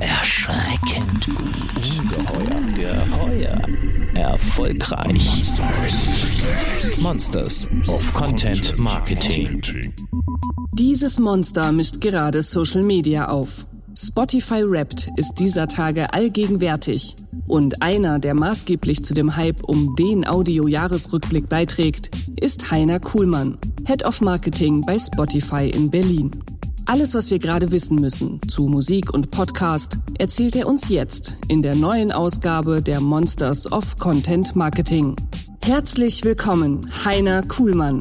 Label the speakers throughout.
Speaker 1: Erschreckend gut. Ungeheuer. Geheuer. Erfolgreich. Monsters of Content Marketing.
Speaker 2: Dieses Monster mischt gerade Social Media auf. Spotify Wrapped ist dieser Tage allgegenwärtig. Und einer, der maßgeblich zu dem Hype um den Audio-Jahresrückblick beiträgt, ist Heiner Kuhlmann, Head of Marketing bei Spotify in Berlin. Alles, was wir gerade wissen müssen zu Musik und Podcast, erzählt er uns jetzt in der neuen Ausgabe der Monsters of Content Marketing. Herzlich willkommen, Heiner Kuhlmann.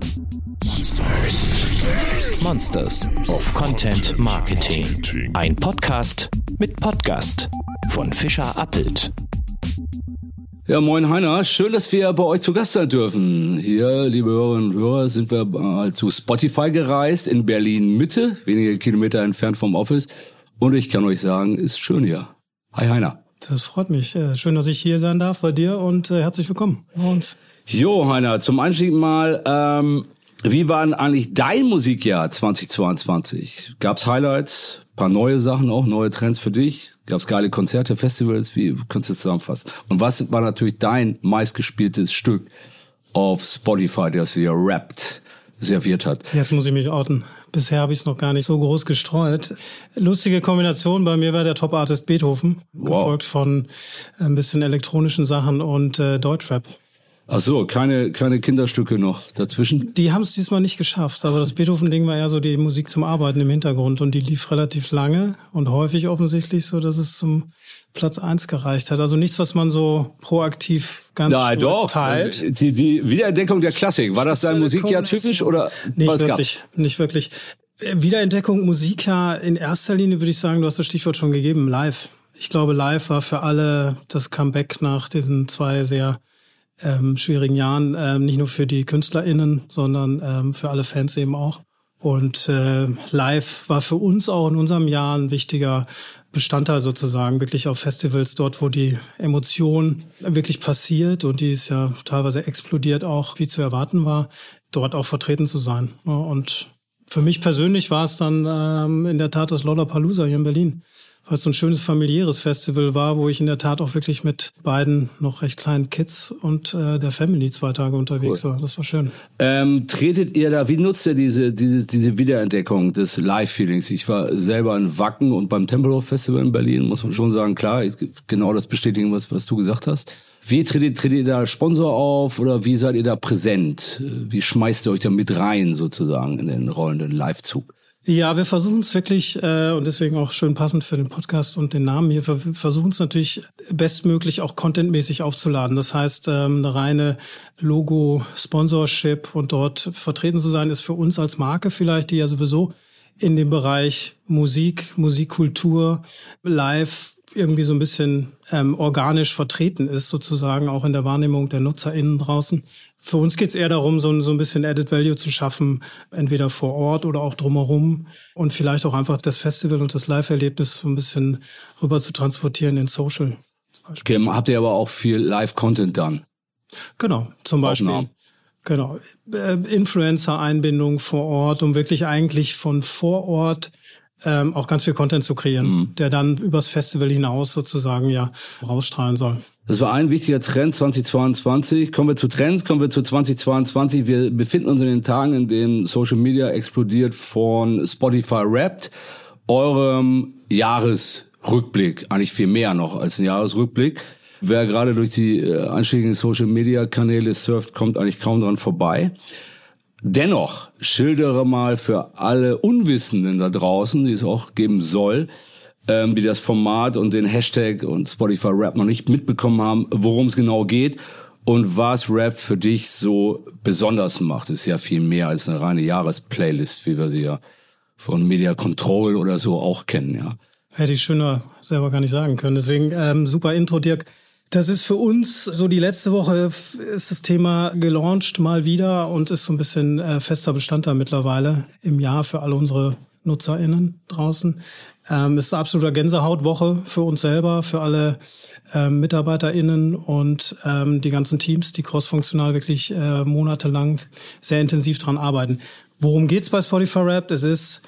Speaker 1: Monsters of Content Marketing. Ein Podcast mit Podcast von Fischer Appelt.
Speaker 3: Ja, moin Heiner, schön, dass wir bei euch zu Gast sein dürfen. Hier, liebe Hörerinnen und Hörer, sind wir mal zu Spotify gereist in Berlin Mitte, wenige Kilometer entfernt vom Office. Und ich kann euch sagen, ist schön hier. Hi Heiner.
Speaker 4: Das freut mich. Äh, schön, dass ich hier sein darf bei dir und äh, herzlich willkommen bei uns.
Speaker 3: Jo, Heiner, zum Einstieg mal, ähm, wie war denn eigentlich dein Musikjahr 2022? Gab's Highlights, paar neue Sachen auch, neue Trends für dich? Gab's geile Konzerte, Festivals? Wie kannst du das zusammenfassen? Und was war natürlich dein meistgespieltes Stück auf Spotify, das ihr rappt, serviert hat?
Speaker 4: Jetzt muss ich mich outen. Bisher habe ich es noch gar nicht so groß gestreut. Lustige Kombination bei mir war der Top-Artist Beethoven, wow. gefolgt von ein bisschen elektronischen Sachen und äh, Deutschrap.
Speaker 3: Ach so, keine, keine Kinderstücke noch dazwischen?
Speaker 4: Die haben es diesmal nicht geschafft. Also das Beethoven-Ding war ja so die Musik zum Arbeiten im Hintergrund und die lief relativ lange und häufig offensichtlich so, dass es zum Platz eins gereicht hat. Also nichts, was man so proaktiv ganz
Speaker 3: ja, doch. teilt. Die, die Wiederentdeckung der Klassik, war das dein Musikjahr typisch oder
Speaker 4: nicht was wirklich? Gab's? Nicht wirklich. Wiederentdeckung Musikjahr in erster Linie würde ich sagen, du hast das Stichwort schon gegeben, live. Ich glaube, live war für alle das Comeback nach diesen zwei sehr ähm, schwierigen Jahren, ähm, nicht nur für die KünstlerInnen, sondern ähm, für alle Fans eben auch. Und äh, live war für uns auch in unserem Jahr ein wichtiger Bestandteil sozusagen, wirklich auf Festivals dort, wo die Emotion wirklich passiert und die ist ja teilweise explodiert auch, wie zu erwarten war, dort auch vertreten zu sein. Und für mich persönlich war es dann ähm, in der Tat das Lollapalooza hier in Berlin weil es so ein schönes familiäres Festival war, wo ich in der Tat auch wirklich mit beiden noch recht kleinen Kids und äh, der Family zwei Tage unterwegs cool. war. Das war schön.
Speaker 3: Ähm, tretet ihr da, wie nutzt ihr diese, diese, diese Wiederentdeckung des Live-Feelings? Ich war selber in Wacken und beim Tempelhof Festival in Berlin, muss man schon sagen, klar, genau das bestätigen, was, was du gesagt hast. Wie tretet, tretet ihr da Sponsor auf oder wie seid ihr da präsent? Wie schmeißt ihr euch da mit rein sozusagen in den rollenden Live-Zug?
Speaker 4: Ja, wir versuchen es wirklich äh, und deswegen auch schön passend für den Podcast und den Namen hier. Wir versuchen es natürlich bestmöglich auch contentmäßig aufzuladen. Das heißt, ähm, eine reine Logo-Sponsorship und dort vertreten zu sein, ist für uns als Marke vielleicht, die ja sowieso in dem Bereich Musik, Musikkultur, Live irgendwie so ein bisschen ähm, organisch vertreten ist, sozusagen auch in der Wahrnehmung der NutzerInnen draußen. Für uns geht es eher darum, so, so ein bisschen Added Value zu schaffen, entweder vor Ort oder auch drumherum und vielleicht auch einfach das Festival und das Live-Erlebnis so ein bisschen rüber zu transportieren in Social.
Speaker 3: Okay, habt ihr aber auch viel Live-Content dann?
Speaker 4: Genau, zum Beispiel. Aufnahmen. Genau. Äh, Influencer-Einbindung vor Ort, um wirklich eigentlich von vor Ort ähm, auch ganz viel Content zu kreieren, mhm. der dann übers Festival hinaus sozusagen ja rausstrahlen soll.
Speaker 3: Das war ein wichtiger Trend 2022. Kommen wir zu Trends, kommen wir zu 2022. Wir befinden uns in den Tagen, in denen Social Media explodiert von Spotify Wrapped, eurem Jahresrückblick, eigentlich viel mehr noch als ein Jahresrückblick. Wer gerade durch die äh, einschlägigen Social Media Kanäle surft, kommt eigentlich kaum dran vorbei. Dennoch schildere mal für alle Unwissenden da draußen, die es auch geben soll, ähm, die das Format und den Hashtag und Spotify Rap noch nicht mitbekommen haben, worum es genau geht und was Rap für dich so besonders macht. Ist ja viel mehr als eine reine Jahresplaylist, wie wir sie ja von Media Control oder so auch kennen, ja.
Speaker 4: Hätte ich schöner selber gar nicht sagen können. Deswegen ähm, super Intro, Dirk. Das ist für uns so die letzte Woche ist das Thema gelauncht mal wieder und ist so ein bisschen äh, fester Bestandteil mittlerweile im Jahr für alle unsere NutzerInnen draußen. Ähm, ist eine absoluter Gänsehautwoche für uns selber, für alle ähm, MitarbeiterInnen und ähm, die ganzen Teams, die crossfunktional wirklich äh, monatelang sehr intensiv dran arbeiten. Worum geht's bei Spotify Rap? Es ist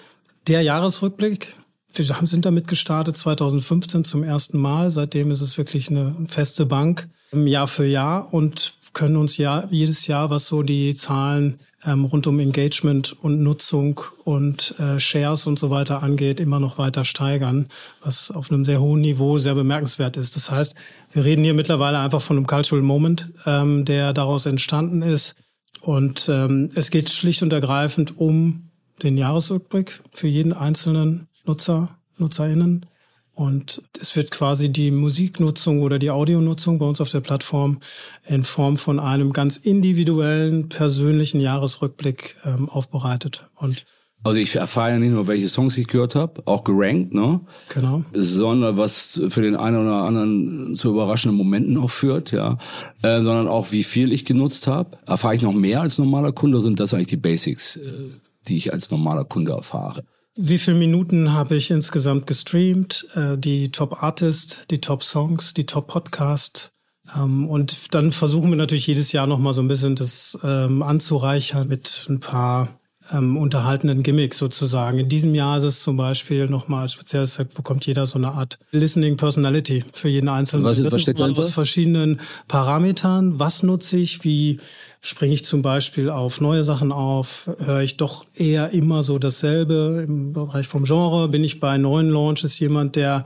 Speaker 4: der Jahresrückblick wir sind damit gestartet 2015 zum ersten Mal. Seitdem ist es wirklich eine feste Bank Jahr für Jahr und können uns ja jedes Jahr, was so die Zahlen ähm, rund um Engagement und Nutzung und äh, Shares und so weiter angeht, immer noch weiter steigern, was auf einem sehr hohen Niveau sehr bemerkenswert ist. Das heißt, wir reden hier mittlerweile einfach von einem Cultural Moment, ähm, der daraus entstanden ist. Und ähm, es geht schlicht und ergreifend um den Jahresrückblick für jeden einzelnen Nutzer, Nutzerinnen. Und es wird quasi die Musiknutzung oder die Audionutzung bei uns auf der Plattform in Form von einem ganz individuellen, persönlichen Jahresrückblick ähm, aufbereitet. Und
Speaker 3: also ich erfahre ja nicht nur, welche Songs ich gehört habe, auch gerankt, ne?
Speaker 4: Genau.
Speaker 3: Sondern was für den einen oder anderen zu überraschenden Momenten auch führt, ja. Äh, sondern auch, wie viel ich genutzt habe. Erfahre ich noch mehr als normaler Kunde, sind das eigentlich die Basics, äh, die ich als normaler Kunde erfahre.
Speaker 4: Wie viele Minuten habe ich insgesamt gestreamt? Äh, die Top Artist, die Top Songs, die Top Podcast. Ähm, und dann versuchen wir natürlich jedes Jahr nochmal so ein bisschen das ähm, anzureichern mit ein paar ähm, unterhaltenden Gimmicks sozusagen. In diesem Jahr ist es zum Beispiel nochmal als spezielles, bekommt jeder so eine Art Listening Personality für jeden einzelnen.
Speaker 3: Was, was steckt dahinter?
Speaker 4: Aus verschiedenen Parametern. Was nutze ich? Wie springe ich zum Beispiel auf neue Sachen auf? Höre ich doch eher immer so dasselbe? Im Bereich vom Genre bin ich bei neuen Launches jemand, der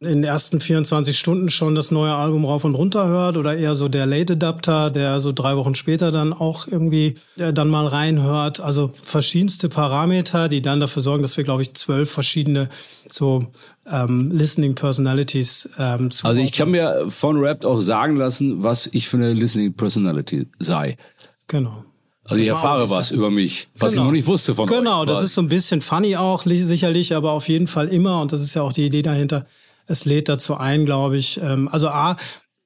Speaker 4: in den ersten 24 Stunden schon das neue Album rauf und runter hört oder eher so der Late Adapter, der so drei Wochen später dann auch irgendwie äh, dann mal reinhört. Also verschiedenste Parameter, die dann dafür sorgen, dass wir, glaube ich, zwölf verschiedene so ähm, Listening Personalities ähm,
Speaker 3: zu Also ich kann mir von Rapt auch sagen lassen, was ich für eine Listening Personality sei.
Speaker 4: Genau.
Speaker 3: Also ich erfahre was über mich, was genau. ich noch nicht wusste von
Speaker 4: Genau, euch. das ist so ein bisschen funny auch, sicherlich, aber auf jeden Fall immer, und das ist ja auch die Idee dahinter, es lädt dazu ein, glaube ich. Ähm, also A,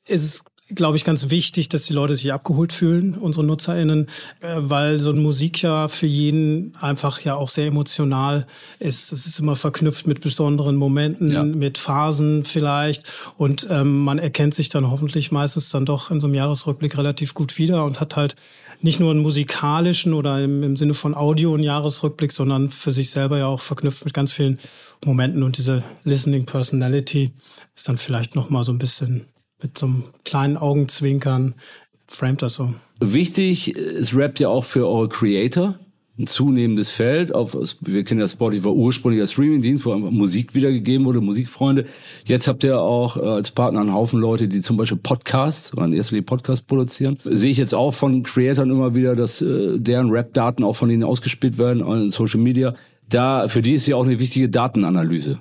Speaker 4: ist es glaube ich, ganz wichtig, dass die Leute sich abgeholt fühlen, unsere NutzerInnen, äh, weil so ein Musik ja für jeden einfach ja auch sehr emotional ist. Es ist immer verknüpft mit besonderen Momenten, ja. mit Phasen vielleicht und ähm, man erkennt sich dann hoffentlich meistens dann doch in so einem Jahresrückblick relativ gut wieder und hat halt nicht nur einen musikalischen oder im, im Sinne von Audio einen Jahresrückblick, sondern für sich selber ja auch verknüpft mit ganz vielen Momenten und diese Listening Personality ist dann vielleicht noch mal so ein bisschen mit so einem kleinen Augenzwinkern framet das so.
Speaker 3: Wichtig ist Rap ja auch für eure Creator ein zunehmendes Feld. Auf, wir kennen ja Spotify war ursprünglich als Streamingdienst, wo einfach Musik wiedergegeben wurde, Musikfreunde. Jetzt habt ihr auch äh, als Partner einen Haufen Leute, die zum Beispiel Podcasts oder in erster Linie Podcasts produzieren. Sehe ich jetzt auch von Creatoren immer wieder, dass äh, deren Rap-Daten auch von ihnen ausgespielt werden in Social Media. Da, für die ist ja auch eine wichtige Datenanalyse.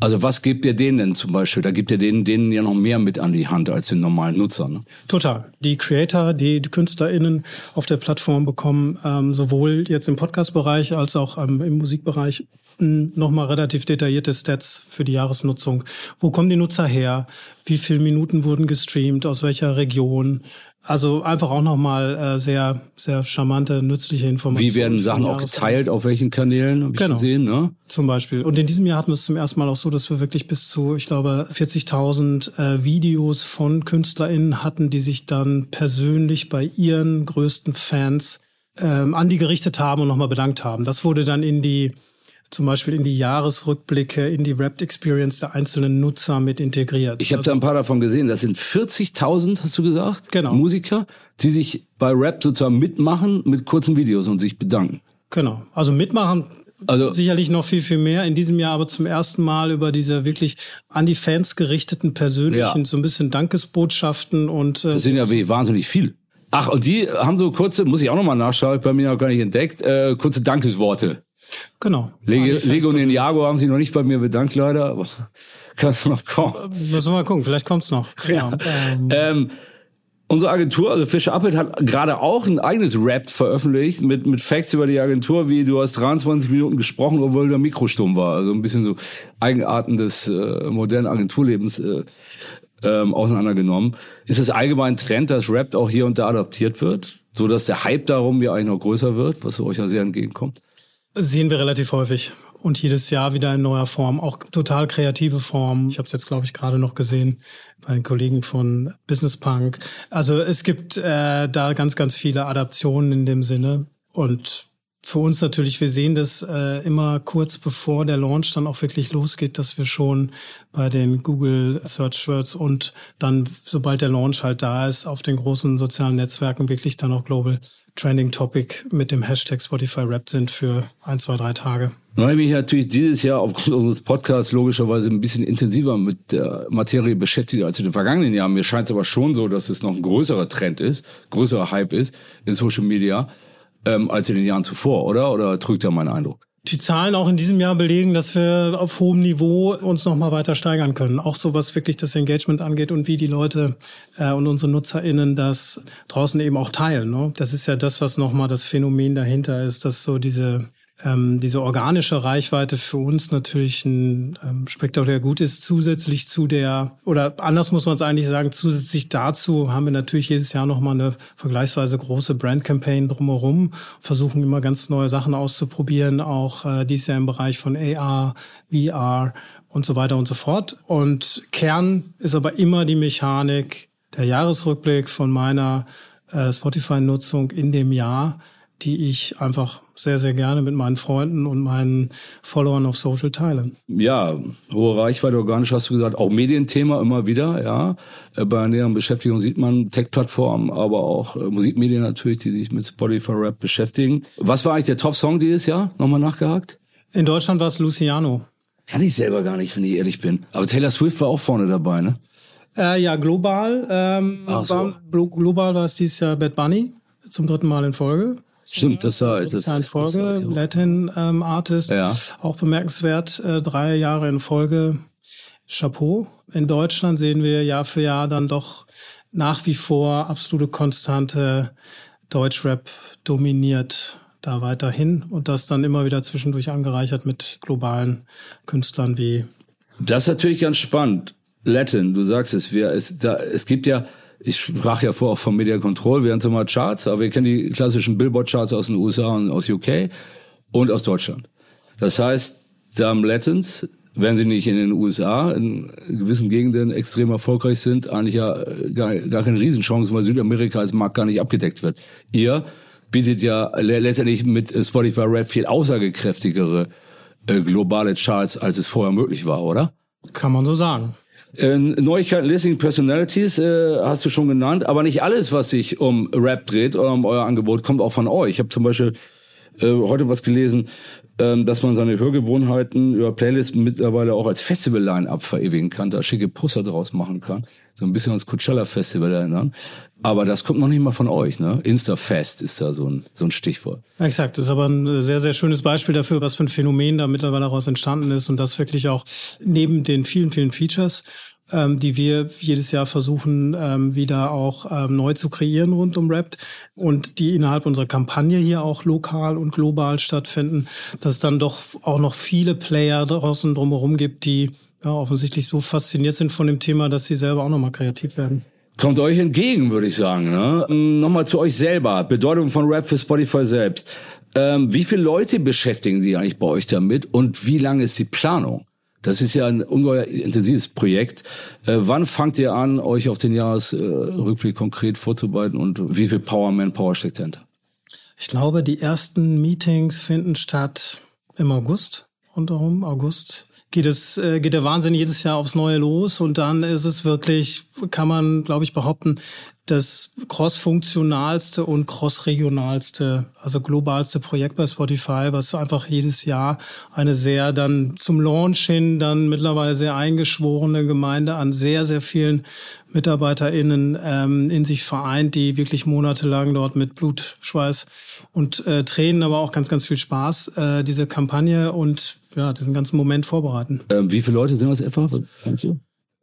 Speaker 3: Also was gibt ihr denen denn zum Beispiel? Da gibt ihr denen, denen ja noch mehr mit an die Hand als den normalen Nutzer. Ne?
Speaker 4: Total. Die Creator, die, die KünstlerInnen auf der Plattform bekommen ähm, sowohl jetzt im Podcast-Bereich als auch ähm, im Musikbereich nochmal relativ detaillierte Stats für die Jahresnutzung. Wo kommen die Nutzer her? Wie viele Minuten wurden gestreamt? Aus welcher Region? Also einfach auch nochmal äh, sehr, sehr charmante, nützliche Informationen.
Speaker 3: Wie werden Sachen auch geteilt, auf welchen Kanälen, habe ich genau. gesehen, ne?
Speaker 4: Zum Beispiel. Und in diesem Jahr hatten wir es zum ersten Mal auch so, dass wir wirklich bis zu, ich glaube, 40.000 äh, Videos von KünstlerInnen hatten, die sich dann persönlich bei ihren größten Fans ähm, an die gerichtet haben und nochmal bedankt haben. Das wurde dann in die zum Beispiel in die Jahresrückblicke, in die Wrapped Experience der einzelnen Nutzer mit integriert.
Speaker 3: Ich habe also, da ein paar davon gesehen. Das sind 40.000, hast du gesagt?
Speaker 4: Genau.
Speaker 3: Musiker, die sich bei Rap sozusagen mitmachen mit kurzen Videos und sich bedanken.
Speaker 4: Genau. Also mitmachen also sicherlich noch viel, viel mehr. In diesem Jahr aber zum ersten Mal über diese wirklich an die Fans gerichteten persönlichen, ja. so ein bisschen Dankesbotschaften und.
Speaker 3: Äh, das sind ja wie wahnsinnig viel. Ach, und die haben so kurze, muss ich auch nochmal nachschauen, bei mir noch gar nicht entdeckt, äh, kurze Dankesworte.
Speaker 4: Genau.
Speaker 3: Lego, Lego und Ninjago haben sich noch nicht bei mir bedankt, leider, aber kann noch kommen.
Speaker 4: Müssen wir mal gucken, vielleicht kommt's noch.
Speaker 3: Ja. Ähm, ähm, unsere Agentur, also Fischer Appelt, hat gerade auch ein eigenes Rap veröffentlicht mit, mit Facts über die Agentur, wie du hast 23 Minuten gesprochen, obwohl der Mikro stumm war. Also ein bisschen so Eigenarten des äh, modernen Agenturlebens äh, ähm, auseinandergenommen. Ist es allgemein Trend, dass Rap auch hier und da adaptiert wird? So dass der Hype darum ja eigentlich noch größer wird, was euch ja sehr entgegenkommt?
Speaker 4: Sehen wir relativ häufig und jedes Jahr wieder in neuer Form, auch total kreative Form. Ich habe es jetzt, glaube ich, gerade noch gesehen bei den Kollegen von Business Punk. Also es gibt äh, da ganz, ganz viele Adaptionen in dem Sinne und für uns natürlich, wir sehen das äh, immer kurz bevor der Launch dann auch wirklich losgeht, dass wir schon bei den Google Search Words und dann, sobald der Launch halt da ist, auf den großen sozialen Netzwerken wirklich dann auch Global Trending Topic mit dem Hashtag Spotify Rap sind für ein, zwei, drei Tage.
Speaker 3: Nun habe ich mich natürlich dieses Jahr aufgrund unseres Podcasts logischerweise ein bisschen intensiver mit der Materie beschäftigt als in den vergangenen Jahren. Mir scheint es aber schon so, dass es noch ein größerer Trend ist, größerer Hype ist in Social Media ähm, als in den Jahren zuvor, oder? Oder trügt da mein Eindruck?
Speaker 4: Die Zahlen auch in diesem Jahr belegen, dass wir auf hohem Niveau uns noch mal weiter steigern können. Auch so was wirklich das Engagement angeht und wie die Leute äh, und unsere NutzerInnen das draußen eben auch teilen. Ne? Das ist ja das, was noch mal das Phänomen dahinter ist, dass so diese ähm, diese organische Reichweite für uns natürlich ein ähm, spektakulär gut ist, zusätzlich zu der, oder anders muss man es eigentlich sagen, zusätzlich dazu haben wir natürlich jedes Jahr nochmal eine vergleichsweise große Brand-Campaign drumherum, versuchen immer ganz neue Sachen auszuprobieren, auch äh, dies Jahr im Bereich von AR, VR und so weiter und so fort. Und Kern ist aber immer die Mechanik, der Jahresrückblick von meiner äh, Spotify-Nutzung in dem Jahr, die ich einfach sehr, sehr gerne mit meinen Freunden und meinen Followern auf Social teile.
Speaker 3: Ja, hohe Reichweite organisch hast du gesagt, auch Medienthema immer wieder, ja. Äh, bei näheren Beschäftigung sieht man Tech-Plattformen, aber auch äh, Musikmedien natürlich, die sich mit Spotify Rap beschäftigen. Was war eigentlich der Top-Song dieses Jahr? Nochmal nachgehakt?
Speaker 4: In Deutschland war es Luciano.
Speaker 3: Kann ich selber gar nicht, wenn ich ehrlich bin. Aber Taylor Swift war auch vorne dabei, ne?
Speaker 4: Äh, ja, global. Ähm, so. war, global war es dieses Jahr Bad Bunny zum dritten Mal in Folge.
Speaker 3: Stimmt, das war das
Speaker 4: ist ein Folge, Latin ähm, Artist, ja. auch bemerkenswert, äh, drei Jahre in Folge. Chapeau. In Deutschland sehen wir Jahr für Jahr dann doch nach wie vor absolute Konstante Deutschrap dominiert da weiterhin und das dann immer wieder zwischendurch angereichert mit globalen Künstlern wie.
Speaker 3: Das ist natürlich ganz spannend. Latin, du sagst es, wir, es, da, es gibt ja ich sprach ja vor auch vom Media Control, wir haben mal Charts, aber wir kennen die klassischen Billboard-Charts aus den USA und aus UK und aus Deutschland. Das heißt, Dame Latins, wenn sie nicht in den USA in gewissen Gegenden extrem erfolgreich sind, eigentlich ja äh, gar, gar keine Riesenchance, weil Südamerika als Markt gar nicht abgedeckt wird. Ihr bietet ja letztendlich mit Spotify Rap viel aussagekräftigere äh, globale Charts, als es vorher möglich war, oder?
Speaker 4: Kann man so sagen.
Speaker 3: Äh, Neuigkeiten Listening Personalities äh, hast du schon genannt, aber nicht alles, was sich um Rap dreht oder um euer Angebot, kommt auch von euch. Ich habe zum Beispiel äh, heute was gelesen, ähm, dass man seine Hörgewohnheiten über Playlists mittlerweile auch als Festival-Line-Up verewigen kann, da schicke Poster draus machen kann. So ein bisschen ans Coachella-Festival erinnern. Aber das kommt noch nicht mal von euch, ne? Instafest ist da so ein, so ein Stichwort.
Speaker 4: Exakt, das ist aber ein sehr, sehr schönes Beispiel dafür, was für ein Phänomen da mittlerweile daraus entstanden ist und das wirklich auch neben den vielen, vielen Features ähm, die wir jedes Jahr versuchen, ähm, wieder auch ähm, neu zu kreieren rund um Rap und die innerhalb unserer Kampagne hier auch lokal und global stattfinden, dass es dann doch auch noch viele Player draußen drumherum gibt, die ja, offensichtlich so fasziniert sind von dem Thema, dass sie selber auch nochmal kreativ werden.
Speaker 3: Kommt euch entgegen, würde ich sagen. Ne? Ähm, nochmal zu euch selber. Bedeutung von Rap für Spotify selbst. Ähm, wie viele Leute beschäftigen Sie eigentlich bei euch damit und wie lange ist die Planung? Das ist ja ein ungeheuer intensives Projekt. Äh, wann fangt ihr an, euch auf den Jahresrückblick äh, konkret vorzubereiten und wie viel Power Manpower steckt dahinter?
Speaker 4: Ich glaube, die ersten Meetings finden statt im August, rundherum, August. Geht es, äh, geht der Wahnsinn jedes Jahr aufs Neue los. Und dann ist es wirklich, kann man, glaube ich, behaupten, das cross-funktionalste und cross-regionalste, also globalste Projekt bei Spotify, was einfach jedes Jahr eine sehr dann zum Launch hin dann mittlerweile sehr eingeschworene Gemeinde an sehr, sehr vielen MitarbeiterInnen ähm, in sich vereint, die wirklich monatelang dort mit Blut, Schweiß und äh, Tränen, aber auch ganz, ganz viel Spaß äh, diese Kampagne und ja, diesen ganzen Moment vorbereiten.
Speaker 3: Ähm, wie viele Leute sind das etwa? Was du?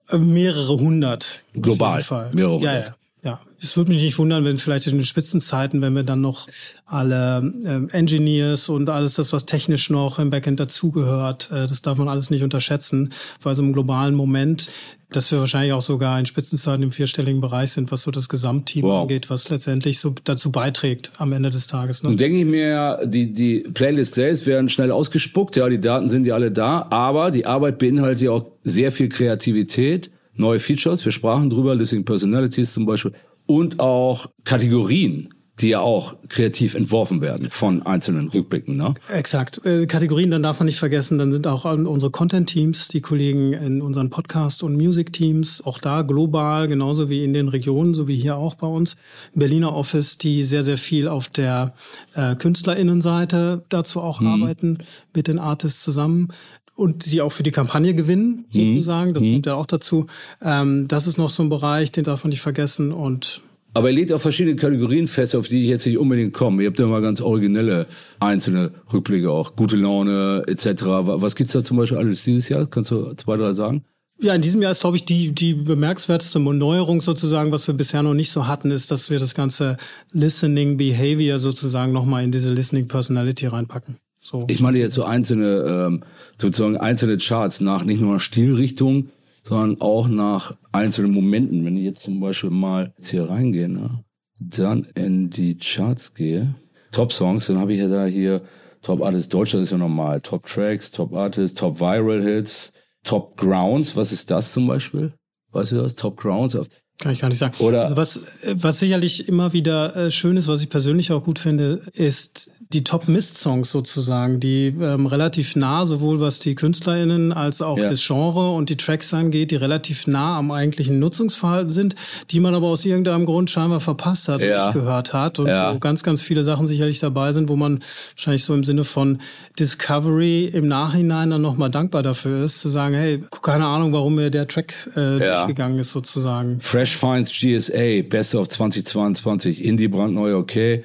Speaker 4: Äh, mehrere hundert.
Speaker 3: Global.
Speaker 4: Mehrere hundert. Ja, ja. Ja, es würde mich nicht wundern, wenn vielleicht in den Spitzenzeiten, wenn wir dann noch alle ähm, Engineers und alles das, was technisch noch im Backend dazugehört, äh, das darf man alles nicht unterschätzen, weil so im globalen Moment, dass wir wahrscheinlich auch sogar in Spitzenzeiten im vierstelligen Bereich sind, was so das Gesamtteam wow. angeht, was letztendlich so dazu beiträgt am Ende des Tages.
Speaker 3: Ne? Und denke ich mir, die, die Playlists selbst werden schnell ausgespuckt, ja, die Daten sind ja alle da, aber die Arbeit beinhaltet ja auch sehr viel Kreativität neue Features, wir sprachen drüber, Listening Personalities zum Beispiel, und auch Kategorien. die ja auch kreativ entworfen werden von einzelnen Rückblicken. Ne?
Speaker 4: Exakt. Äh, Kategorien, dann darf man nicht vergessen, dann sind auch unsere Content-Teams, die Kollegen in unseren Podcast- und Music-Teams, auch da global, genauso wie in den Regionen, so wie hier auch bei uns Berliner Office, die sehr, sehr viel auf der äh, KünstlerInnenseite dazu auch mhm. arbeiten, mit den Artists zusammen und sie auch für die Kampagne gewinnen, mhm. sozusagen. Das mhm. kommt ja auch dazu. Ähm, das ist noch so ein Bereich, den darf man nicht vergessen und
Speaker 3: aber ihr legt auch verschiedene Kategorien fest, auf die ich jetzt nicht unbedingt komme. Ihr habt ja mal ganz originelle einzelne Rückblicke auch. Gute Laune etc. Was gibt's da zum Beispiel alles dieses Jahr? Kannst du zwei, drei sagen?
Speaker 4: Ja, in diesem Jahr ist, glaube ich, die, die bemerkenswerteste Neuerung sozusagen, was wir bisher noch nicht so hatten, ist, dass wir das ganze Listening Behavior sozusagen nochmal in diese Listening Personality reinpacken.
Speaker 3: So. Ich meine jetzt so einzelne, ähm, sozusagen einzelne Charts nach nicht nur nach Stilrichtung, sondern auch nach einzelnen Momenten. Wenn ich jetzt zum Beispiel mal jetzt hier reingehe, ne, dann in die Charts gehe, Top Songs, dann habe ich ja da hier Top Artist Deutschland ist ja normal, Top Tracks, Top Artist, Top Viral Hits, Top Grounds. Was ist das zum Beispiel? Weißt du das? Top Grounds?
Speaker 4: Kann ich gar nicht sagen.
Speaker 3: Oder
Speaker 4: also was, was sicherlich immer wieder äh, schön ist, was ich persönlich auch gut finde, ist die Top-Mist-Songs sozusagen, die ähm, relativ nah, sowohl was die KünstlerInnen als auch ja. das Genre und die Tracks angeht, die relativ nah am eigentlichen Nutzungsverhalten sind, die man aber aus irgendeinem Grund scheinbar verpasst hat ja. und nicht gehört hat und ja. wo ganz, ganz viele Sachen sicherlich dabei sind, wo man wahrscheinlich so im Sinne von Discovery im Nachhinein dann nochmal dankbar dafür ist, zu sagen, hey, keine Ahnung, warum mir der Track äh, gegangen ist sozusagen.
Speaker 3: Fresh Finds GSA, Best of 2022, Indie brandneu, okay.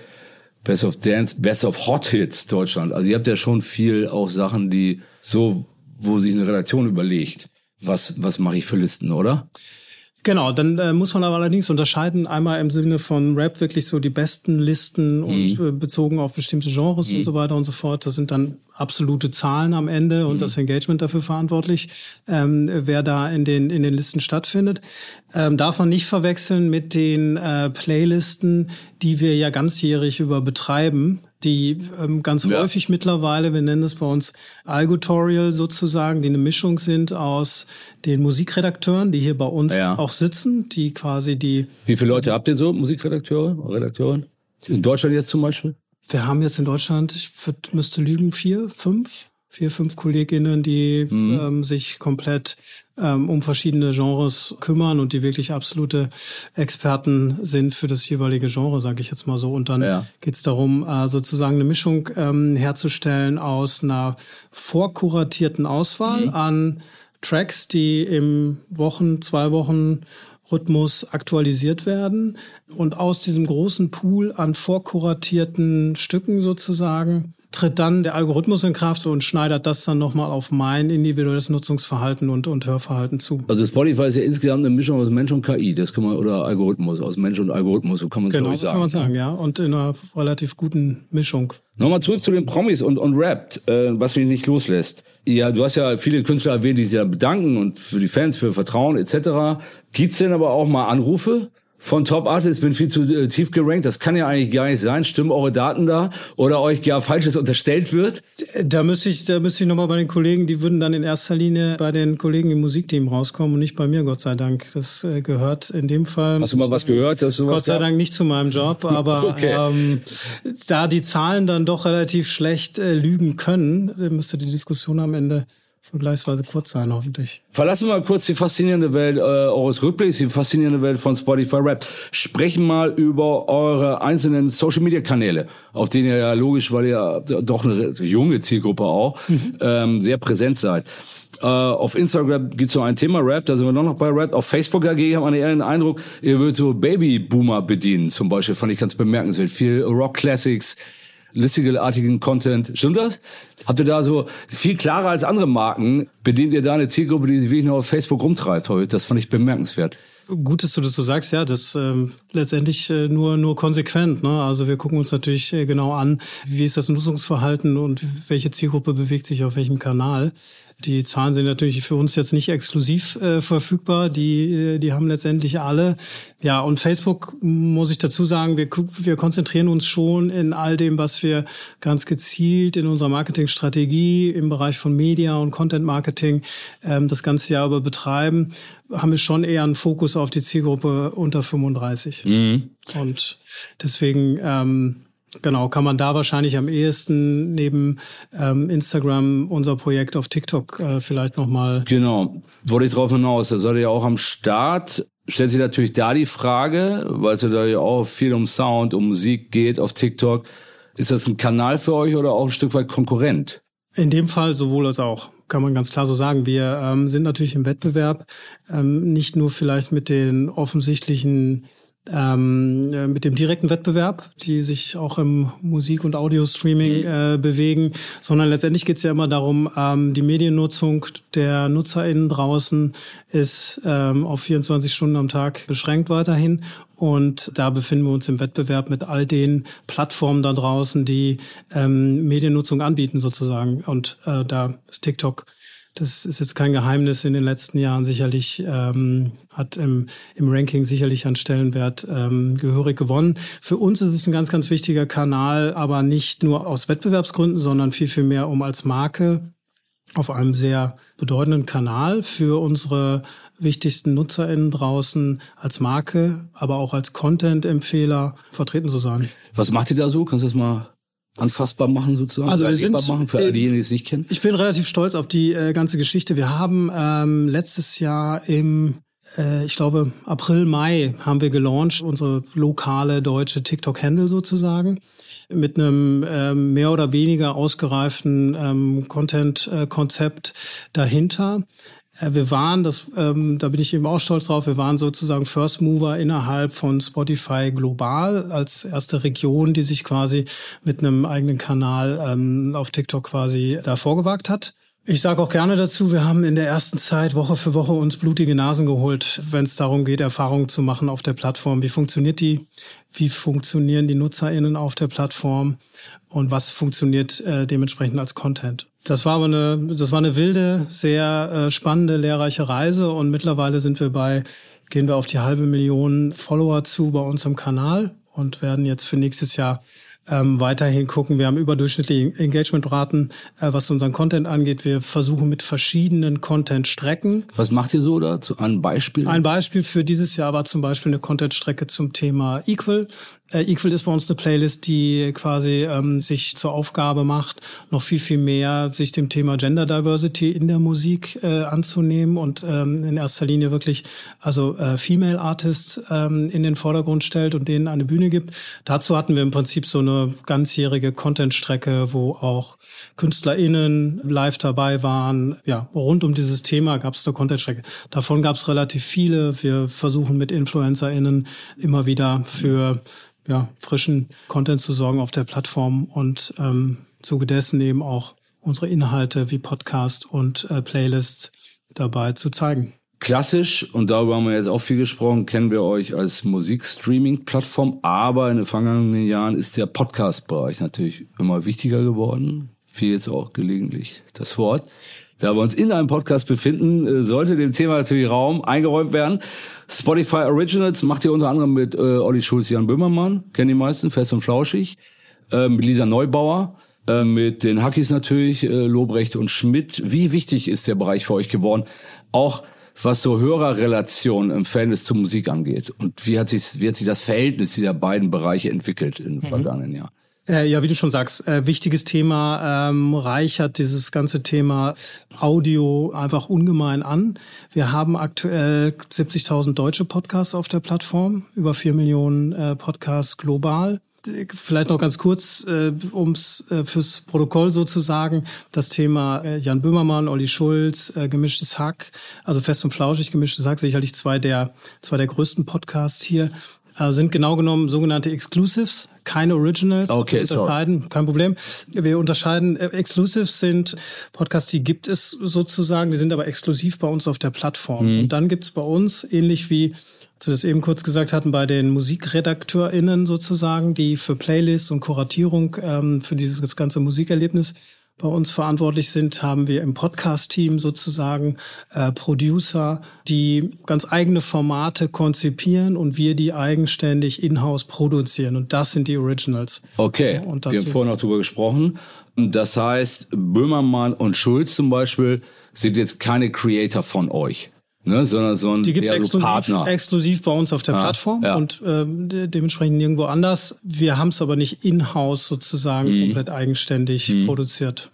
Speaker 3: Best of Dance, Best of Hot Hits Deutschland. Also ihr habt ja schon viel auch Sachen, die so, wo sich eine Redaktion überlegt, was, was mache ich für Listen, oder?
Speaker 4: Genau, dann äh, muss man aber allerdings unterscheiden, einmal im Sinne von Rap wirklich so die besten Listen und mhm. äh, bezogen auf bestimmte Genres mhm. und so weiter und so fort. Das sind dann absolute Zahlen am Ende und mhm. das Engagement dafür verantwortlich, ähm, wer da in den, in den Listen stattfindet. Ähm, darf man nicht verwechseln mit den äh, Playlisten, die wir ja ganzjährig über betreiben die ähm, ganz ja. häufig mittlerweile, wir nennen es bei uns Algotorial sozusagen, die eine Mischung sind aus den Musikredakteuren, die hier bei uns ja. auch sitzen, die quasi die.
Speaker 3: Wie viele Leute habt ihr so, Musikredakteure, Redakteuren? In Deutschland jetzt zum Beispiel?
Speaker 4: Wir haben jetzt in Deutschland, ich würd, müsste lügen, vier, fünf vier, fünf Kolleginnen, die mhm. ähm, sich komplett ähm, um verschiedene Genres kümmern und die wirklich absolute Experten sind für das jeweilige Genre, sage ich jetzt mal so. Und dann ja. geht es darum, äh, sozusagen eine Mischung ähm, herzustellen aus einer vorkuratierten Auswahl mhm. an Tracks, die im Wochen, zwei Wochen Rhythmus aktualisiert werden und aus diesem großen Pool an vorkuratierten Stücken sozusagen tritt dann der Algorithmus in Kraft und schneidet das dann nochmal auf mein individuelles Nutzungsverhalten und, und Hörverhalten zu.
Speaker 3: Also Spotify ist ja insgesamt eine Mischung aus Mensch und KI, das kann man, oder Algorithmus, aus Mensch und Algorithmus, so kann man es
Speaker 4: genau,
Speaker 3: so sagen.
Speaker 4: kann man sagen, ja. Und in einer relativ guten Mischung.
Speaker 3: Nochmal zurück zu den Promis und, und Rap, äh, was mich nicht loslässt. Ja, du hast ja viele Künstler erwähnt, die sich ja bedanken und für die Fans, für Vertrauen etc. Gibt's denn aber auch mal Anrufe von Top Artists bin viel zu äh, tief gerankt. Das kann ja eigentlich gar nicht sein. Stimmen eure Daten da oder euch ja Falsches unterstellt wird?
Speaker 4: Da müsste ich, da müsste ich nochmal bei den Kollegen, die würden dann in erster Linie bei den Kollegen im Musikteam rauskommen und nicht bei mir, Gott sei Dank. Das äh, gehört in dem Fall.
Speaker 3: Hast du mal was gehört? Dass
Speaker 4: sowas Gott sei Dank nicht zu meinem Job, aber okay. ähm, da die Zahlen dann doch relativ schlecht äh, lügen können, müsste die Diskussion am Ende vergleichsweise kurz sein, hoffentlich.
Speaker 3: Verlassen wir mal kurz die faszinierende Welt äh, eures Rückblicks, die faszinierende Welt von Spotify Rap. Sprechen mal über eure einzelnen Social Media Kanäle, auf denen ihr ja logisch, weil ihr doch eine junge Zielgruppe auch, mhm. ähm, sehr präsent seid. Uh, auf Instagram gibt's so ein Thema Rap, da sind wir noch, noch bei Rap. Auf Facebook AG haben wir eher den Eindruck, ihr würdet so Babyboomer bedienen, zum Beispiel, fand ich ganz bemerkenswert. Viel Rock Classics, listigelartigen Content. Stimmt das? Habt ihr da so viel klarer als andere Marken, bedient ihr da eine Zielgruppe, die sich wirklich nur auf Facebook rumtreibt? Das fand ich bemerkenswert.
Speaker 4: Gut, dass du das so sagst, ja, das ähm, letztendlich äh, nur nur konsequent. Ne? Also wir gucken uns natürlich äh, genau an, wie ist das Nutzungsverhalten und welche Zielgruppe bewegt sich auf welchem Kanal. Die Zahlen sind natürlich für uns jetzt nicht exklusiv äh, verfügbar. Die äh, die haben letztendlich alle. Ja, und Facebook muss ich dazu sagen, wir wir konzentrieren uns schon in all dem, was wir ganz gezielt in unserer Marketingstrategie im Bereich von Media und Content Marketing ähm, das ganze Jahr über betreiben haben wir schon eher einen Fokus auf die Zielgruppe unter 35. Mhm. Und deswegen ähm, Genau, kann man da wahrscheinlich am ehesten neben ähm, Instagram unser Projekt auf TikTok äh, vielleicht nochmal.
Speaker 3: Genau, wollte ich drauf hinaus. Da seid ihr ja auch am Start. Stellt sich natürlich da die Frage, weil es ja da ja auch viel um Sound, um Musik geht auf TikTok. Ist das ein Kanal für euch oder auch ein Stück weit Konkurrent?
Speaker 4: In dem Fall sowohl als auch, kann man ganz klar so sagen. Wir ähm, sind natürlich im Wettbewerb, ähm, nicht nur vielleicht mit den offensichtlichen ähm, äh, mit dem direkten Wettbewerb, die sich auch im Musik- und Audio-Streaming mhm. äh, bewegen, sondern letztendlich geht es ja immer darum, ähm, die Mediennutzung der NutzerInnen draußen ist ähm, auf 24 Stunden am Tag beschränkt weiterhin. Und da befinden wir uns im Wettbewerb mit all den Plattformen da draußen, die ähm, Mediennutzung anbieten sozusagen. Und äh, da ist TikTok das ist jetzt kein Geheimnis in den letzten Jahren sicherlich, ähm, hat im, im Ranking sicherlich an Stellenwert ähm, gehörig gewonnen. Für uns ist es ein ganz, ganz wichtiger Kanal, aber nicht nur aus Wettbewerbsgründen, sondern viel, viel mehr, um als Marke auf einem sehr bedeutenden Kanal für unsere wichtigsten NutzerInnen draußen als Marke, aber auch als Content-Empfehler vertreten zu sein.
Speaker 3: Was macht ihr da so? Kannst du das mal anfassbar machen sozusagen?
Speaker 4: Also wir sind
Speaker 3: machen für all diejenigen, die es nicht kennen.
Speaker 4: Ich bin relativ stolz auf die äh, ganze Geschichte. Wir haben ähm, letztes Jahr im äh, ich glaube, April, Mai haben wir gelauncht, unsere lokale deutsche TikTok-Handle sozusagen, mit einem ähm, mehr oder weniger ausgereiften ähm, Content-Konzept dahinter. Äh, wir waren, das, ähm, da bin ich eben auch stolz drauf, wir waren sozusagen First Mover innerhalb von Spotify global als erste Region, die sich quasi mit einem eigenen Kanal ähm, auf TikTok quasi da vorgewagt hat. Ich sage auch gerne dazu, wir haben in der ersten Zeit Woche für Woche uns blutige Nasen geholt, wenn es darum geht, Erfahrungen zu machen auf der Plattform. Wie funktioniert die? Wie funktionieren die NutzerInnen auf der Plattform? Und was funktioniert äh, dementsprechend als Content? Das war aber eine, das war eine wilde, sehr äh, spannende, lehrreiche Reise und mittlerweile sind wir bei, gehen wir auf die halbe Million Follower zu bei uns im Kanal und werden jetzt für nächstes Jahr ähm, weiterhin gucken. Wir haben überdurchschnittliche Engagementraten, äh, was unseren Content angeht. Wir versuchen mit verschiedenen Content-Strecken.
Speaker 3: Was macht ihr so dazu? Ein Beispiel?
Speaker 4: Ein Beispiel für dieses Jahr war zum Beispiel eine Content-Strecke zum Thema Equal. Äh, Equal ist bei uns eine Playlist, die quasi ähm, sich zur Aufgabe macht, noch viel, viel mehr sich dem Thema Gender Diversity in der Musik äh, anzunehmen und ähm, in erster Linie wirklich also äh, Female Artists ähm, in den Vordergrund stellt und denen eine Bühne gibt. Dazu hatten wir im Prinzip so eine ganzjährige Content-Strecke, wo auch KünstlerInnen live dabei waren. Ja, rund um dieses Thema gab es eine Content-Strecke. Davon gab es relativ viele. Wir versuchen mit InfluencerInnen immer wieder für ja, frischen Content zu sorgen auf der Plattform und ähm, zuge dessen eben auch unsere Inhalte wie Podcast und äh, Playlists dabei zu zeigen.
Speaker 3: Klassisch, und darüber haben wir jetzt auch viel gesprochen, kennen wir euch als Musikstreaming-Plattform, aber in den vergangenen Jahren ist der Podcast-Bereich natürlich immer wichtiger geworden. Viel jetzt auch gelegentlich das Wort. Da wir uns in einem Podcast befinden, äh, sollte dem Thema natürlich Raum eingeräumt werden. Spotify Originals macht ihr unter anderem mit äh, Olli Schulz, Jan Böhmermann, kennen die meisten, Fest und Flauschig, äh, mit Lisa Neubauer, äh, mit den Hackies natürlich, äh, Lobrecht und Schmidt. Wie wichtig ist der Bereich für euch geworden? Auch was so Hörerrelationen im Verhältnis zur Musik angeht. Und wie hat sich, wie hat sich das Verhältnis dieser beiden Bereiche entwickelt im mhm. vergangenen Jahr?
Speaker 4: Äh, ja, wie du schon sagst, äh, wichtiges Thema, ähm, reichert dieses ganze Thema Audio einfach ungemein an. Wir haben aktuell 70.000 deutsche Podcasts auf der Plattform, über vier Millionen äh, Podcasts global. Vielleicht noch ganz kurz, äh, ums äh, fürs Protokoll sozusagen, das Thema äh, Jan Böhmermann, Olli Schulz, äh, gemischtes Hack, also fest und flauschig gemischtes Hack, sicherlich zwei der zwei der größten Podcasts hier äh, sind genau genommen sogenannte Exclusives, keine Originals.
Speaker 3: Okay,
Speaker 4: unterscheiden,
Speaker 3: sorry.
Speaker 4: kein Problem. Wir unterscheiden, äh, Exclusives sind Podcasts, die gibt es sozusagen, die sind aber exklusiv bei uns auf der Plattform. Mhm. Und dann gibt's bei uns, ähnlich wie als wir das eben kurz gesagt hatten, bei den MusikredakteurInnen sozusagen, die für Playlists und Kuratierung ähm, für dieses ganze Musikerlebnis bei uns verantwortlich sind, haben wir im Podcast-Team sozusagen äh, Producer, die ganz eigene Formate konzipieren und wir die eigenständig in-house produzieren. Und das sind die Originals.
Speaker 3: Okay, und wir haben vorhin noch drüber gesprochen. Das heißt, Böhmermann und Schulz zum Beispiel sind jetzt keine Creator von euch. Ne, sondern so ein
Speaker 4: die gibt's exklusiv,
Speaker 3: Partner.
Speaker 4: exklusiv bei uns auf der
Speaker 3: Ja,
Speaker 4: Plattform
Speaker 3: ja.
Speaker 4: und ähm, de dementsprechend nirgendwo anders. Wir haben es aber nicht in-house sozusagen
Speaker 3: Mhm.
Speaker 4: komplett eigenständig produziert.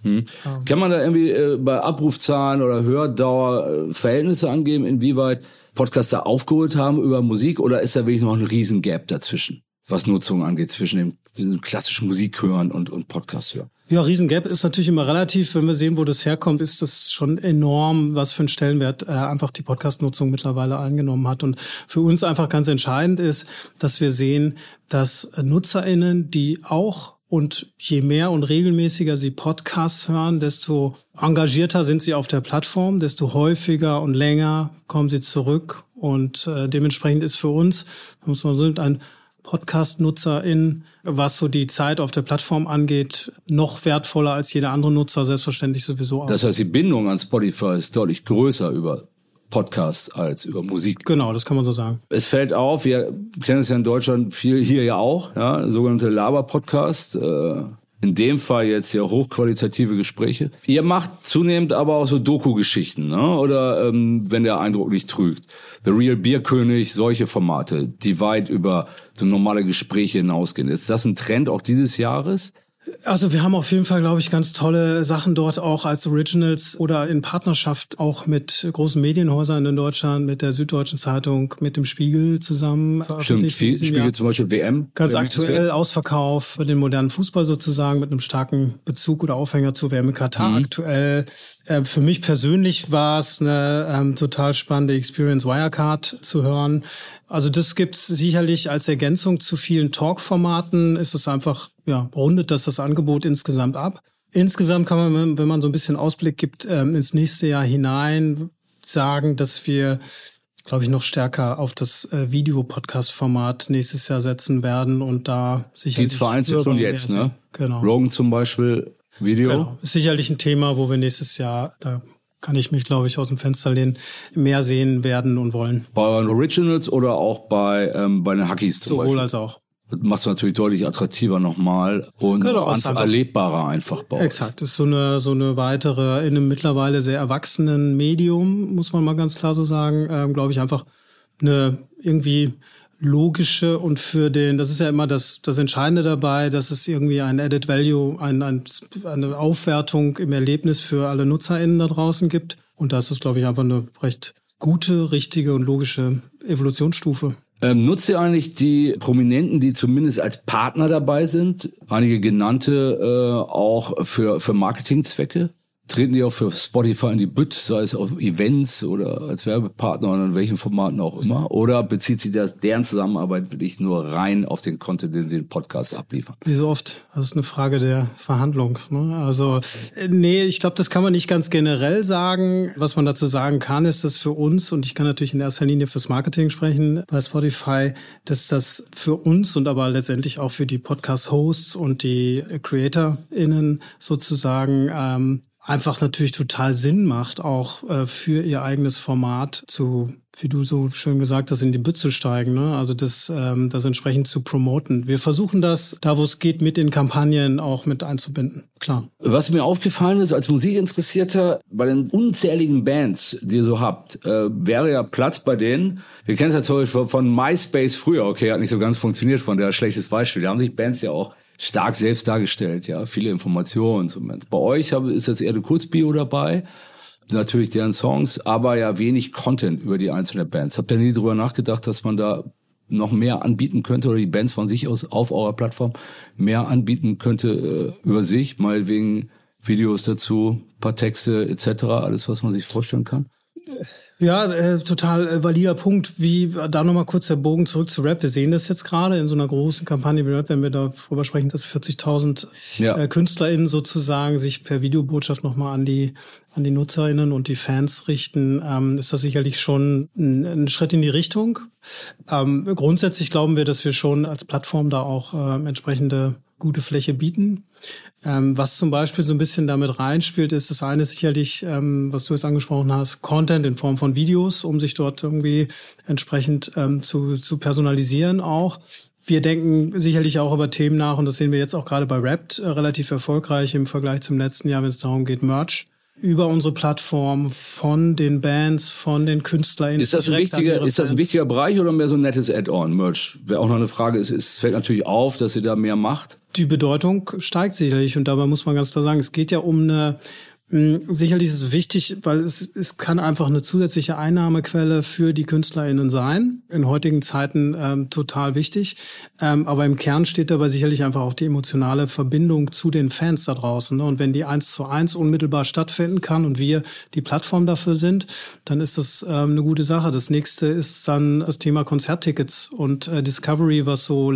Speaker 3: Kann man da irgendwie äh, bei Abrufzahlen oder Hördauer äh, Verhältnisse angeben, inwieweit Podcaster aufgeholt haben über Musik oder ist da wirklich noch ein riesen Gap dazwischen, was Nutzung angeht, zwischen dem klassischen Musik hören und, und Podcast hören?
Speaker 4: Ja, Riesengap ist natürlich immer relativ. Wenn wir sehen, wo das herkommt, ist das schon enorm, was für einen Stellenwert äh, einfach die Podcast-Nutzung mittlerweile eingenommen hat. Und für uns einfach ganz entscheidend ist, dass wir sehen, dass NutzerInnen, die auch und je mehr und regelmäßiger sie Podcasts hören, desto engagierter sind sie auf der Plattform, desto häufiger und länger kommen sie zurück. Und äh, dementsprechend ist für uns, muss man so ein Podcast-NutzerInnen, was so die Zeit auf der Plattform angeht, noch wertvoller als jeder andere Nutzer, selbstverständlich sowieso auch.
Speaker 3: Das heißt, die Bindung an Spotify ist deutlich größer über Podcast als über Musik.
Speaker 4: genau, das kann man so sagen.
Speaker 3: Es fällt auf, wir kennen es ja in Deutschland viel, hier ja auch, ja, sogenannte Laber-Podcast. Äh, in dem Fall jetzt ja hochqualitative Gespräche. Ihr macht zunehmend aber auch so Doku-Geschichten, ne? Oder ähm, wenn der Eindruck nicht trügt. The Real Bierkönig, solche Formate, die weit über so normale Gespräche hinausgehen. Ist das ein Trend auch dieses Jahres?
Speaker 4: Also wir haben auf jeden Fall, glaube ich, ganz tolle Sachen dort auch als Originals oder in Partnerschaft auch mit großen Medienhäusern in Deutschland, mit der Süddeutschen Zeitung, mit dem Spiegel zusammen.
Speaker 3: Stimmt, Spiegel
Speaker 4: Jahr.
Speaker 3: zum Beispiel WM.
Speaker 4: Ganz
Speaker 3: WM
Speaker 4: aktuell Ausverkauf für den modernen Fußball sozusagen mit einem starken Bezug oder Aufhänger zu WM in Katar aktuell. Äh, für mich persönlich war es eine ähm, total spannende Experience Wirecard zu hören. Also das gibt's sicherlich als Ergänzung zu vielen Talk-Formaten. Ist es einfach, ja, rundet das das Angebot insgesamt ab. Insgesamt kann man, wenn man so ein bisschen Ausblick gibt, ähm, ins nächste Jahr hinein sagen, dass wir glaube ich, noch stärker auf das äh, Videopodcast-Format nächstes Jahr setzen werden und da sicherlich...
Speaker 3: Geht's vereinzelt schon jetzt, ne?
Speaker 4: Genau.
Speaker 3: Rogan zum Beispiel, Video.
Speaker 4: genau. Ist sicherlich ein Thema, wo wir nächstes Jahr, da kann ich mich, glaube ich, aus dem Fenster lehnen, mehr sehen werden und wollen.
Speaker 3: Bei Originals oder auch bei, ähm, bei den Hackies zum
Speaker 4: Sowohl
Speaker 3: Beispiel.
Speaker 4: als auch.
Speaker 3: Das macht's natürlich deutlich attraktiver nochmal und
Speaker 4: Genau,
Speaker 3: einfach erlebbarer einfach euch.
Speaker 4: Exakt, ist so eine so eine weitere in einem mittlerweile sehr erwachsenen Medium, muss man mal ganz klar so sagen, ähm, glaube ich einfach eine irgendwie logische und für den, das ist ja immer das das Entscheidende dabei, dass es irgendwie ein Added Value, ein, ein, eine Aufwertung im Erlebnis für alle NutzerInnen da draußen gibt und das ist glaube ich einfach eine recht gute, richtige und logische Evolutionsstufe.
Speaker 3: Ähm, nutzt ihr eigentlich die Prominenten, die zumindest als Partner dabei sind, einige genannte äh, auch für, für Marketingzwecke? Treten die auch für Spotify in die Bütt, sei es auf Events oder als Werbepartner oder in welchen Formaten auch immer? Oder bezieht sich das deren Zusammenarbeit wirklich nur rein auf den Content, den sie in Podcasts abliefern?
Speaker 4: Wie so oft, das ist eine Frage der Verhandlung. Ne? Also äh, nee, ich glaube, das kann man nicht ganz generell sagen. Was man dazu sagen kann, ist, dass für uns, und ich kann natürlich in erster Linie fürs Marketing sprechen bei Spotify, dass das für uns und aber letztendlich auch für die Podcast-Hosts und die CreatorInnen sozusagen ähm, einfach natürlich total Sinn macht, auch äh, für ihr eigenes Format zu, wie du so schön gesagt hast, in die Bütt zu steigen, ne? Also das, ähm, das entsprechend zu promoten. Wir versuchen das, da wo es geht, mit in Kampagnen auch mit einzubinden. Klar.
Speaker 3: Was mir aufgefallen ist als Musikinteressierter, bei den unzähligen Bands, die ihr so habt, äh, wäre ja Platz bei denen. Wir kennen es ja zum Beispiel von MySpace früher, okay, hat nicht so ganz funktioniert von der schlechtes Beispiel. Da haben sich Bands ja auch stark selbst dargestellt, ja, viele Informationen zumindest. Bei euch ist jetzt eher eine Kurzbio dabei, natürlich deren Songs, aber ja wenig Content über die einzelnen Bands. Habt ihr nie drüber nachgedacht, dass man da noch mehr anbieten könnte oder die Bands von sich aus auf eurer Plattform mehr anbieten könnte äh, über sich, mal wegen Videos dazu, paar Texte etc., alles was man sich vorstellen kann?
Speaker 4: Ja, äh, total äh, valider Punkt. Wie da nochmal kurz der Bogen zurück zu Rap. Wir sehen das jetzt gerade in so einer großen Kampagne wie Rap, wenn wir darüber sprechen, dass 40.000
Speaker 3: Ja.
Speaker 4: äh, KünstlerInnen sozusagen sich per Videobotschaft nochmal an die an die NutzerInnen und die Fans richten, ähm, ist das sicherlich schon ein, ein Schritt in die Richtung. Ähm, grundsätzlich glauben wir, dass wir schon als Plattform da auch ähm, entsprechende gute Fläche bieten. Ähm, was zum Beispiel so ein bisschen damit reinspielt, ist das eine sicherlich, ähm, was du jetzt angesprochen hast, Content in Form von Videos, um sich dort irgendwie entsprechend ähm, zu, zu personalisieren auch. Wir denken sicherlich auch über Themen nach und das sehen wir jetzt auch gerade bei Rapt äh, relativ erfolgreich im Vergleich zum letzten Jahr, wenn es darum geht, Merch über unsere Plattform von den Bands, von den KünstlerInnen.
Speaker 3: Ist das ein wichtiger, ist das ein wichtiger Bereich oder mehr so ein nettes Add-on, Merch? Wäre auch noch eine Frage, es, es fällt natürlich auf, dass ihr da mehr macht.
Speaker 4: Die Bedeutung steigt sicherlich und dabei muss man ganz klar sagen, es geht ja um eine sicherlich ist es wichtig, weil es, es kann einfach eine zusätzliche Einnahmequelle für die KünstlerInnen sein. In heutigen Zeiten ähm, total wichtig. Ähm, aber im Kern steht dabei sicherlich einfach auch die emotionale Verbindung zu den Fans da draußen. Ne? Und wenn die eins zu eins unmittelbar stattfinden kann und wir die Plattform dafür sind, dann ist das ähm, eine gute Sache. Das nächste ist dann das Thema Konzerttickets und äh, Discovery, was so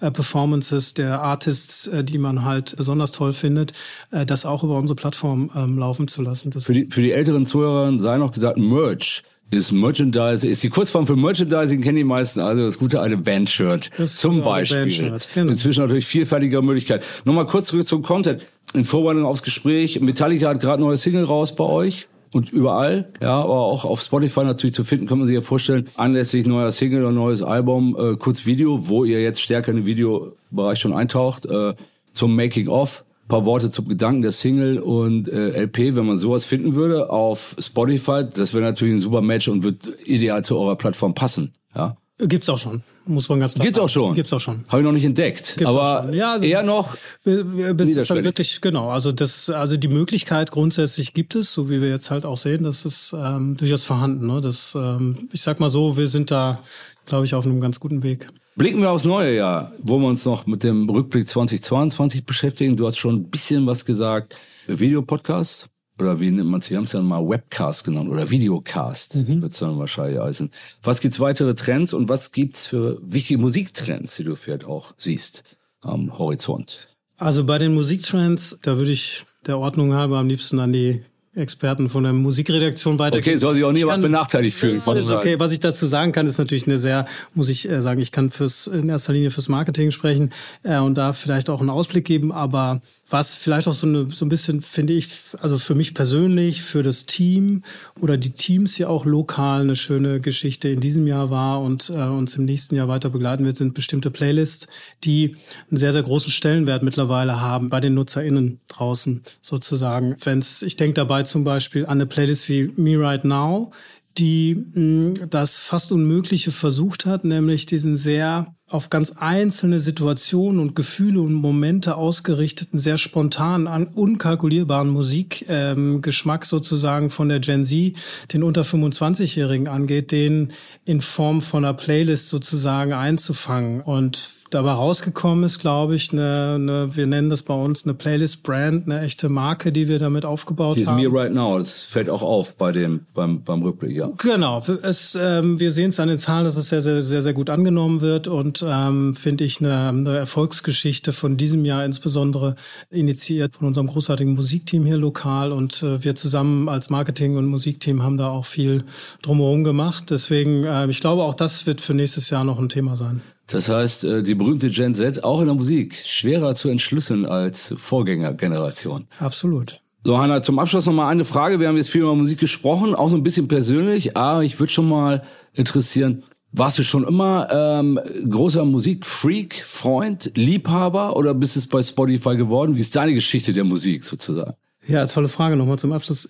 Speaker 4: Live-Performances der Artists, äh, die man halt besonders toll findet, äh, das auch über unsere Plattform Plattform ähm, laufen zu lassen.
Speaker 3: Das für, die, für die älteren Zuhörer sei noch gesagt, Merch ist Merchandise, ist die Kurzform für Merchandising, kennen die meisten, also das gute alte Bandshirt zum Beispiel. Bandshirt, genau. Inzwischen natürlich vielfältiger Möglichkeit. Nochmal kurz zurück zum Content. In Vorbereitung aufs Gespräch, Metallica hat gerade neue Single raus bei euch und überall, ja, aber auch auf Spotify natürlich zu finden, kann man sich ja vorstellen, anlässlich neuer Single und neues Album, äh, kurz Video, wo ihr jetzt stärker in den Videobereich schon eintaucht, äh, zum Making of paar Worte zum Gedanken der Single und äh, LP, wenn man sowas finden würde auf Spotify, das wäre natürlich ein super Match und wird ideal zu eurer Plattform passen. Ja.
Speaker 4: Gibt's auch schon, muss man ganz klar
Speaker 3: Gibt's auch schon.
Speaker 4: Gibt's auch schon.
Speaker 3: Habe ich noch nicht entdeckt, Gibt's aber ja, also eher noch
Speaker 4: bis ist halt wirklich genau, also das also die Möglichkeit grundsätzlich gibt es, so wie wir jetzt halt auch sehen, das ist ähm, durchaus vorhanden, ne? Das ähm, ich sag mal so, wir sind da glaube ich auf einem ganz guten Weg.
Speaker 3: Blicken wir aufs neue Jahr, wo wir uns noch mit dem Rückblick 2022 beschäftigen. Du hast schon ein bisschen was gesagt. Videopodcast oder wie nennt man es? Wir haben es ja mal Webcast genannt oder Videocast, mhm. wird es dann wahrscheinlich heißen. Was gibt's weitere Trends und was gibt's für wichtige Musiktrends, die du vielleicht auch siehst am Horizont?
Speaker 4: Also bei den Musiktrends, da würde ich der Ordnung halber am liebsten an die Experten von der Musikredaktion weitergeben.
Speaker 3: Okay, soll sich auch niemand benachteiligt fühlen.
Speaker 4: Ja, ist okay. Was ich dazu sagen kann, ist natürlich eine sehr, muss ich äh, sagen, ich kann fürs in erster Linie fürs Marketing sprechen äh, und da vielleicht auch einen Ausblick geben. Aber was vielleicht auch so, eine, so ein bisschen, finde ich, also für mich persönlich, für das Team oder die Teams ja auch lokal eine schöne Geschichte in diesem Jahr war und äh, uns im nächsten Jahr weiter begleiten wird, sind bestimmte Playlists, die einen sehr, sehr großen Stellenwert mittlerweile haben bei den NutzerInnen draußen sozusagen. Wenn's, ich denke dabei zum Beispiel an eine Playlist wie Me Right Now, die mm, das fast Unmögliche versucht hat, nämlich diesen sehr auf ganz einzelne Situationen und Gefühle und Momente ausgerichteten, sehr spontanen, unkalkulierbaren Musikgeschmack ähm, sozusagen von der Gen Z, den unter 25-Jährigen angeht, den in Form von einer Playlist sozusagen einzufangen. Und dabei rausgekommen ist, glaube ich, eine, eine, wir nennen das bei uns eine Playlist-Brand, eine echte Marke, die wir damit aufgebaut
Speaker 3: die
Speaker 4: haben.
Speaker 3: Me Right Now, das fällt auch auf bei dem, beim, beim Rückblick, ja.
Speaker 4: Genau, es, ähm, wir sehen es an den Zahlen, dass es sehr, sehr, sehr, sehr gut angenommen wird und ähm, finde ich eine, eine Erfolgsgeschichte von diesem Jahr insbesondere initiiert von unserem großartigen Musikteam hier lokal und äh, wir zusammen als Marketing- und Musikteam haben da auch viel drumherum gemacht. Deswegen, äh, ich glaube, auch das wird für nächstes Jahr noch ein Thema sein.
Speaker 3: Das heißt, äh, die berühmte Gen Z auch in der Musik schwerer zu entschlüsseln als Vorgängergeneration.
Speaker 4: Absolut.
Speaker 3: So, Hanna, zum Abschluss noch mal eine Frage. Wir haben jetzt viel über Musik gesprochen, auch so ein bisschen persönlich. Ah, ich würde schon mal interessieren, warst du schon immer ähm, großer Musikfreak, Freund, Liebhaber oder bist es bei Spotify geworden? Wie ist deine Geschichte der Musik sozusagen?
Speaker 4: Ja, tolle Frage nochmal zum Abschluss.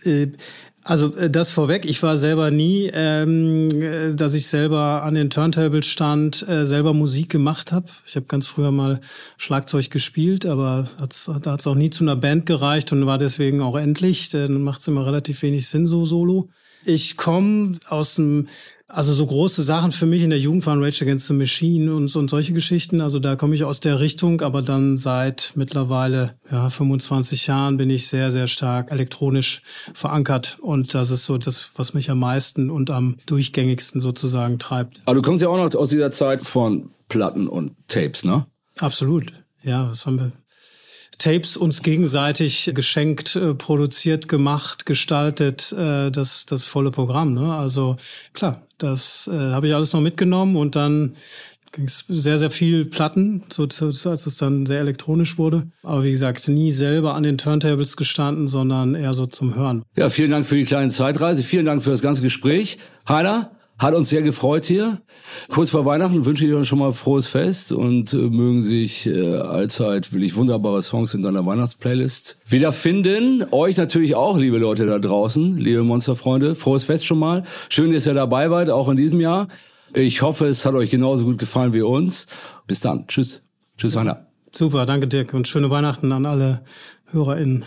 Speaker 4: Also äh, das vorweg, ich war selber nie, ähm, äh, dass ich selber an den Turntables stand, äh, selber Musik gemacht habe. Ich habe ganz früher mal Schlagzeug gespielt, aber hat's, da hat es auch nie zu einer Band gereicht und war deswegen auch endlich. Dann macht es immer relativ wenig Sinn so solo. Ich komme aus dem also so große Sachen für mich in der Jugend waren Rage Against the Machine und, und solche Geschichten. Also da komme ich aus der Richtung, aber dann seit mittlerweile ja, 25 Jahren bin ich sehr, sehr stark elektronisch verankert. Und das ist so das, was mich am meisten und am durchgängigsten sozusagen treibt.
Speaker 3: Aber du kommst ja auch noch aus dieser Zeit von Platten und Tapes, ne?
Speaker 4: Absolut. Ja, das haben wir Tapes uns gegenseitig geschenkt, äh, produziert, gemacht, gestaltet, äh, das, das volle Programm. Ne? Also klar, das äh, habe ich alles noch mitgenommen und dann ging es sehr, sehr viel Platten, so, so, als es dann sehr elektronisch wurde. Aber wie gesagt, nie selber an den Turntables gestanden, sondern eher so zum Hören.
Speaker 3: Ja, vielen Dank für die kleine Zeitreise. Vielen Dank für das ganze Gespräch. Heiner, Hat uns sehr gefreut hier. Kurz vor Weihnachten wünsche ich euch schon mal frohes Fest und äh, mögen sich äh, allzeit will ich wunderbare Songs in deiner Weihnachtsplaylist wiederfinden. Euch natürlich auch, liebe Leute da draußen, liebe Monsterfreunde. Frohes Fest schon mal. Schön, dass ihr dabei wart, auch in diesem Jahr. Ich hoffe, es hat euch genauso gut gefallen wie uns. Bis dann. Tschüss. Tschüss, Heiner.
Speaker 4: Super, danke Dirk und schöne Weihnachten an alle HörerInnen